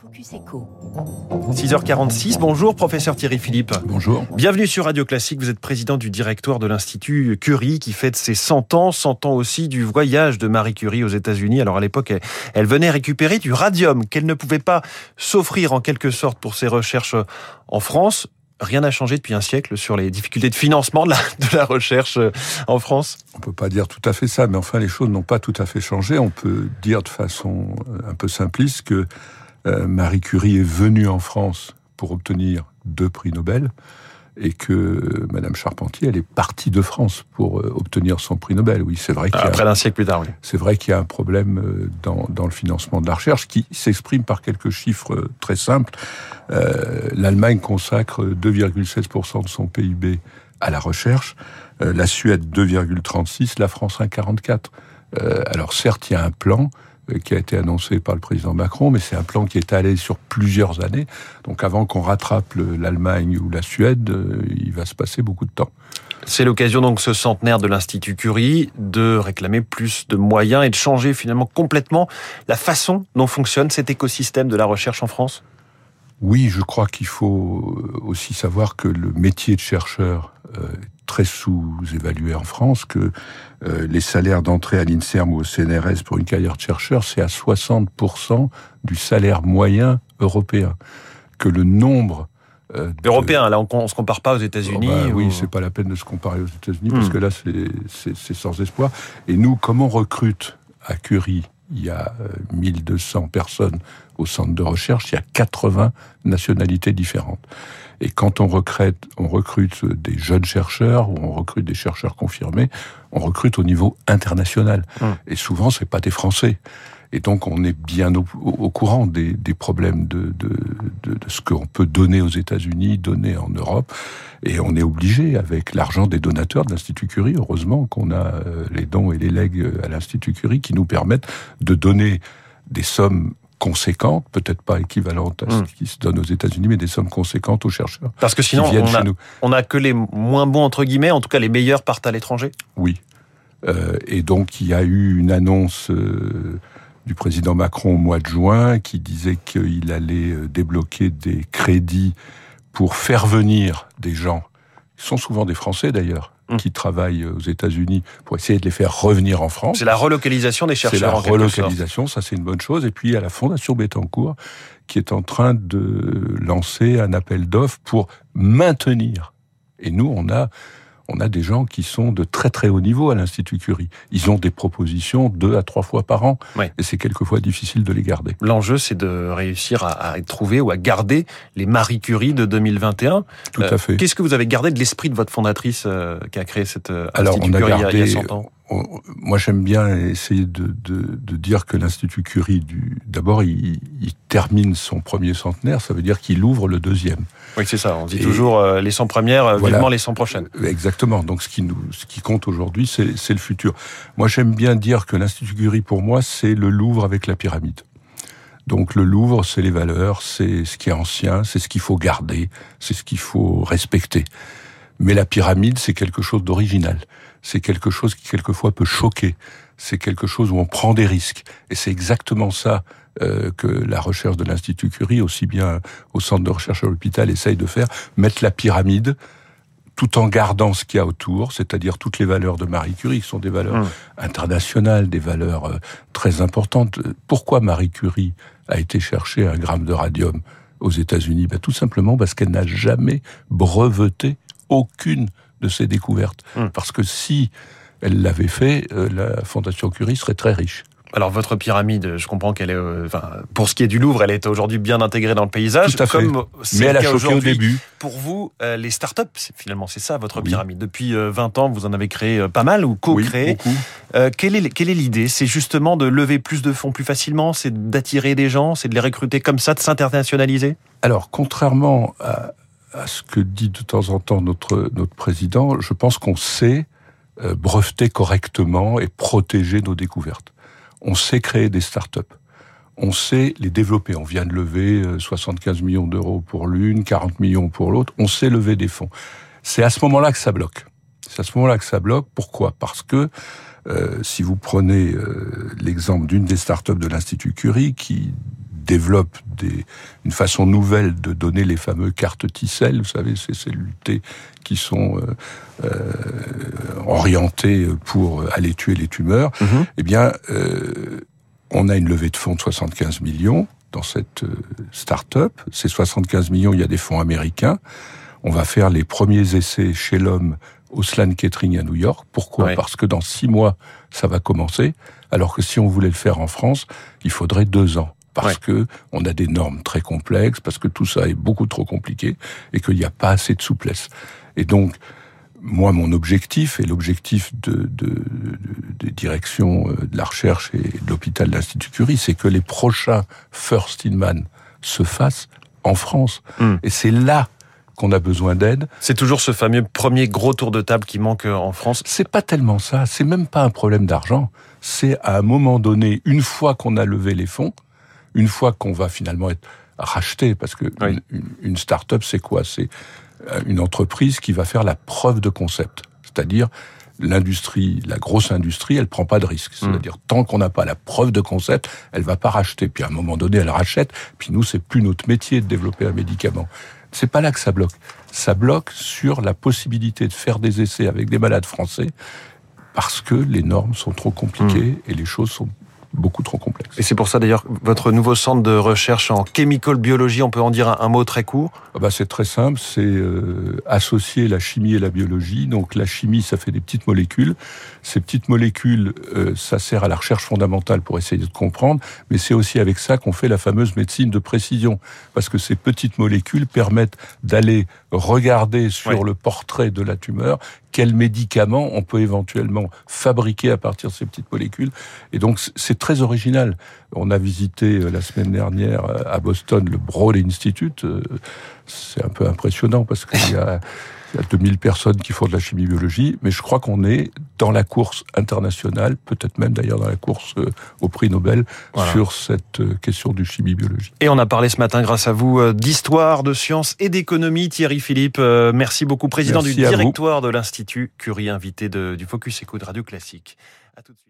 Focus Echo. 6h46, bonjour professeur Thierry Philippe. Bonjour. Bienvenue sur Radio Classique, vous êtes président du directoire de l'Institut Curie qui fête ses 100 ans, 100 ans aussi du voyage de Marie Curie aux États-Unis. Alors à l'époque, elle, elle venait récupérer du radium qu'elle ne pouvait pas s'offrir en quelque sorte pour ses recherches en France. Rien n'a changé depuis un siècle sur les difficultés de financement de la, de la recherche en France On peut pas dire tout à fait ça, mais enfin les choses n'ont pas tout à fait changé. On peut dire de façon un peu simpliste que euh, Marie Curie est venue en France pour obtenir deux prix Nobel et que Madame Charpentier, elle est partie de France pour euh, obtenir son prix Nobel. Oui, c'est vrai qu'il y a, Après d'un siècle plus tard, oui. c'est vrai qu'il y a un problème euh, dans, dans le financement de la recherche qui s'exprime par quelques chiffres très simples. Euh, L'Allemagne consacre 2,16% de son PIB à la recherche, euh, la Suède 2,36, la France 1,44. Euh, alors certes, il y a un plan euh, qui a été annoncé par le président Macron, mais c'est un plan qui est allé sur plusieurs années. Donc avant qu'on rattrape le- l'Allemagne ou la Suède, euh, il va se passer beaucoup de temps. C'est l'occasion donc ce centenaire de l'Institut Curie de réclamer plus de moyens et de changer finalement complètement la façon dont fonctionne cet écosystème de la recherche en France? Oui, je crois qu'il faut euh, aussi savoir que le métier de chercheur euh, très sous-évalué en France, que euh, les salaires d'entrée à l'INSERM ou au CNRS pour une carrière de chercheur, c'est à 60% du salaire moyen européen. Que le nombre euh, de- Européen, là on, on se compare pas aux Oh, États-Unis. bah oui, ou- c'est pas la peine de se comparer aux États-Unis parce Hmm. que là, c'est- sans espoir. Et nous, comme on recrute à Curie, il y a euh, 1200 personnes au centre de recherche, il y a 80 nationalités différentes. Et quand on recrute, on recrute des jeunes chercheurs ou on recrute des chercheurs confirmés, on recrute au niveau international. Hmm. Et souvent, c'est pas des Français. Et donc, on est bien au, au courant des, des problèmes de, de, de, de ce qu'on peut donner aux États-Unis, donner en Europe. Et on est obligé, avec l'argent des donateurs de l'Institut Curie, heureusement qu'on a euh, les dons et les legs euh, à l'Institut Curie qui nous permettent de donner des sommes conséquentes, peut-être pas équivalentes à ce Mm. qui se donne aux États-Unis, mais des sommes conséquentes aux chercheurs Parce que sinon qui viennent on chez a, nous. on a que les moins bons entre guillemets, en tout cas les meilleurs partent à l'étranger. Oui. Euh, et donc, il y a eu une annonce euh, du président Macron au mois de juin qui disait qu'il allait euh, débloquer des crédits pour faire venir des gens, qui sont souvent des Français d'ailleurs, Mm. qui travaillent aux États-Unis, pour essayer de les faire revenir en France. C'est la relocalisation des C'est chercheurs la en quelque sorte. relocalisation, ça c'est une bonne chose. Et puis il y a la Fondation Bettencourt qui est en train de lancer un appel d'offres pour maintenir. Et nous, on a, on a des gens qui sont de très très haut niveau à l'Institut Curie. Ils ont des propositions deux à trois fois par an. Ouais. Et c'est quelquefois difficile de les garder. L'enjeu, c'est de réussir à, à trouver ou à garder les Marie Curie de 2021. Tout Euh, à fait. Qu'est-ce que vous avez gardé de l'esprit de votre fondatrice euh, qui a créé cet euh, Alors, Institut on a Curie a- il y a gardé- 100 ans? On- moi, j'aime bien essayer de, de, de dire que l'Institut Curie, d'abord, il, il termine son premier centenaire, ça veut dire qu'il ouvre le deuxième. Oui, c'est ça. On dit Et- toujours euh, les 100 premières, euh, Voilà. vivement les 100 prochaines. Exactement. Donc, ce qui nous, ce qui compte aujourd'hui, c'est, c'est le futur. Moi, j'aime bien dire que l'Institut Curie, pour moi, c'est le Louvre avec la pyramide. Donc, le Louvre, c'est les valeurs, c'est ce qui est ancien, c'est ce qu'il faut garder, c'est ce qu'il faut respecter. Mais la pyramide, c'est quelque chose d'original. C'est quelque chose qui, quelquefois, peut choquer. C'est quelque chose où on prend des risques. Et c'est exactement ça euh, que la recherche de l'Institut Curie, aussi bien au centre de recherche à l'hôpital, essaye de faire, mettre la pyramide tout en gardant ce qu'il y a autour, c'est-à-dire toutes les valeurs de Marie Curie, qui sont des valeurs Hum. internationales, des valeurs euh, très importantes. Pourquoi Marie Curie a été chercher un gramme de radium aux États-Unis? Ben, Tout simplement parce qu'elle n'a jamais breveté aucune de ses découvertes. Hum. Parce que si elle l'avait fait, euh, la Fondation Curie serait très riche. Alors votre pyramide, je comprends qu'elle est, euh, enfin, pour ce qui est du Louvre, elle est aujourd'hui bien intégrée dans le paysage. Tout à fait. Comme Mais elle le a choqué au début. Pour vous, euh, les startups, finalement, c'est ça votre Oui. pyramide. Depuis euh, 20 ans, vous en avez créé pas mal ou Oui, co-créé. beaucoup. Euh, quelle est quelle est l'idée? C'est justement de lever plus de fonds plus facilement, c'est d'attirer des gens, c'est de les recruter comme ça, de s'internationaliser? Alors, contrairement à, à ce que dit de temps en temps notre, notre président, je pense qu'on sait euh, breveter correctement et protéger nos découvertes. On sait créer des startups. On sait les développer. On vient de lever euh, 75 millions d'euros pour l'une, 40 millions pour l'autre. On sait lever des fonds. C'est à ce moment-là que ça bloque. C'est à ce moment-là que ça bloque. Pourquoi? Parce que euh, si vous prenez euh, l'exemple d'une des startups de l'Institut Curie qui développe des, une façon nouvelle de donner les fameux cartes ticelles, vous savez, ces cellules T qui sont euh, euh, orientées pour aller tuer les tumeurs, mm-hmm. eh bien, euh, on a une levée de fonds de 75 millions dans cette euh, start-up. Ces 75 millions, il y a des fonds américains. On va faire les premiers essais chez l'homme au Sloan Kettering à New York. Pourquoi Parce que dans six mois, ça va commencer. Alors que si on voulait le faire en France, il faudrait deux ans. Parce que on a des normes très complexes, parce que tout ça est beaucoup trop compliqué et qu'il n'y a pas assez de souplesse. Et donc, moi, mon objectif et l'objectif de, de, des directions euh, de la recherche et de l'hôpital de l'Institut Curie, c'est que les prochains First in Man se fassent en France. Hmm. Et c'est là qu'on a besoin d'aide. C'est toujours ce fameux premier gros tour de table qui manque euh, en France. C'est pas tellement ça. C'est même pas un problème d'argent. C'est à un moment donné, une fois qu'on a levé les fonds, une fois qu'on va finalement être racheté, parce que une, une start-up, c'est quoi? C'est euh, une entreprise qui va faire la preuve de concept. C'est-à-dire, l'industrie, la grosse industrie, elle prend pas de risque. Hmm. C'est-à-dire, tant qu'on n'a pas la preuve de concept, elle va pas racheter. Puis à un moment donné, elle rachète. Puis nous, c'est plus notre métier de développer un médicament. C'est pas là que ça bloque. Ça bloque sur la possibilité de faire des essais avec des malades français parce que les normes sont trop compliquées hmm. et les choses sont beaucoup trop complexe. Et c'est pour ça d'ailleurs votre nouveau centre de recherche en chemical biologie, on peut en dire un, mot très court? Ah bah C'est très simple, c'est euh, associer la chimie et la biologie. Donc la chimie, ça fait des petites molécules. Ces petites molécules, euh, ça sert à la recherche fondamentale pour essayer de comprendre, mais c'est aussi avec ça qu'on fait la fameuse médecine de précision, parce que ces petites molécules permettent d'aller regarder sur le portrait de la tumeur quels médicaments on peut éventuellement fabriquer à partir de ces petites molécules. Et donc c'est très original. On a visité euh, la semaine dernière euh, à Boston le Broad Institute. Euh, c'est un peu impressionnant parce qu'il y a il y a 2000 personnes qui font de la chimie-biologie, mais je crois qu'on est dans la course internationale, peut-être même d'ailleurs dans la course au prix Nobel, sur cette question du chimie-biologie. Et on a parlé ce matin, grâce à vous, d'histoire, de sciences et d'économie. Thierry Philippe, merci beaucoup, président du directoire de l'Institut Curie, invité de, du Focus Éco de Radio Classique. À tout de suite.